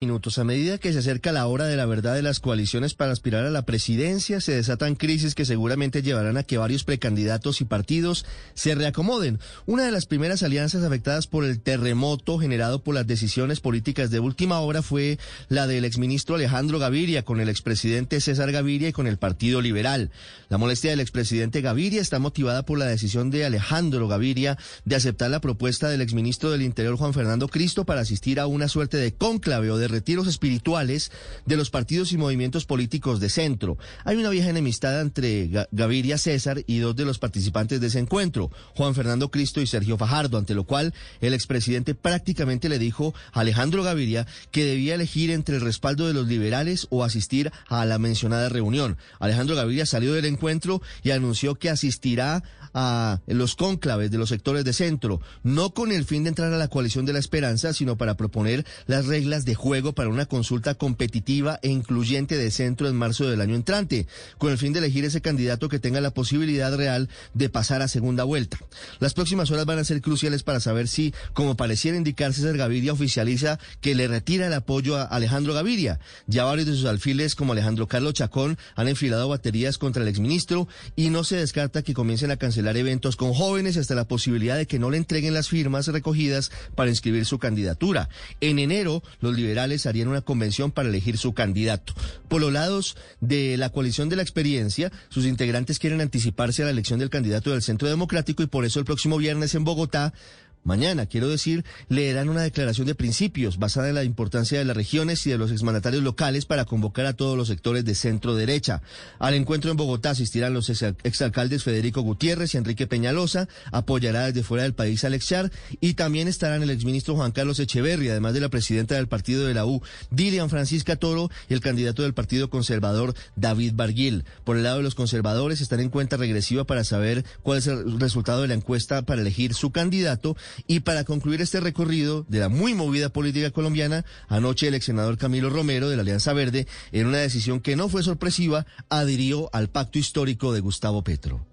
Minutos. A medida que se acerca la hora de la verdad de las coaliciones para aspirar a la presidencia, se desatan crisis que seguramente llevarán a que varios precandidatos y partidos se reacomoden. Una de las primeras alianzas afectadas por el terremoto generado por las decisiones políticas de última hora fue la del exministro Alejandro Gaviria con el expresidente César Gaviria y con el Partido Liberal. La molestia del expresidente Gaviria está motivada por la decisión de Alejandro Gaviria de aceptar la propuesta del exministro del Interior Juan Fernando Cristo para asistir a una suerte de cónclave o de retiros espirituales de los partidos y movimientos políticos de centro. Hay una vieja enemistad entre Gaviria César y dos de los participantes de ese encuentro, Juan Fernando Cristo y Sergio Fajardo, ante lo cual el expresidente prácticamente le dijo a Alejandro Gaviria que debía elegir entre el respaldo de los liberales o asistir a la mencionada reunión. Alejandro Gaviria salió del encuentro y anunció que asistirá a los cónclaves de los sectores de centro, no con el fin de entrar a la coalición de la esperanza, sino para proponer las reglas de juego para una consulta competitiva e incluyente de centro en marzo del año entrante, con el fin de elegir ese candidato que tenga la posibilidad real de pasar a segunda vuelta. Las próximas horas van a ser cruciales para saber si, como pareciera indicar César Gaviria, oficializa que le retira el apoyo a Alejandro Gaviria. Ya varios de sus alfiles, como Alejandro Carlos Chacón, han enfilado baterías contra el exministro y no se descarta que comiencen a cancelar eventos con jóvenes hasta la posibilidad de que no le entreguen las firmas recogidas para inscribir su candidatura. En enero, los liberales harían una convención para elegir su candidato. Por los lados de la coalición de la experiencia, sus integrantes quieren anticiparse a la elección del candidato del Centro Democrático y por eso el próximo viernes en Bogotá Mañana, quiero decir, leerán una declaración de principios basada en la importancia de las regiones y de los exmandatarios locales para convocar a todos los sectores de centro derecha. Al encuentro en Bogotá asistirán los exalcaldes Federico Gutiérrez y Enrique Peñalosa, apoyará desde fuera del país Alex Char y también estarán el exministro Juan Carlos Echeverri, además de la presidenta del partido de la U, Dilian Francisca Toro, y el candidato del Partido Conservador, David Barguil. Por el lado de los conservadores, están en cuenta regresiva para saber cuál es el resultado de la encuesta para elegir su candidato y para concluir este recorrido de la muy movida política colombiana, anoche el ex senador Camilo Romero de la Alianza Verde, en una decisión que no fue sorpresiva, adhirió al pacto histórico de Gustavo Petro.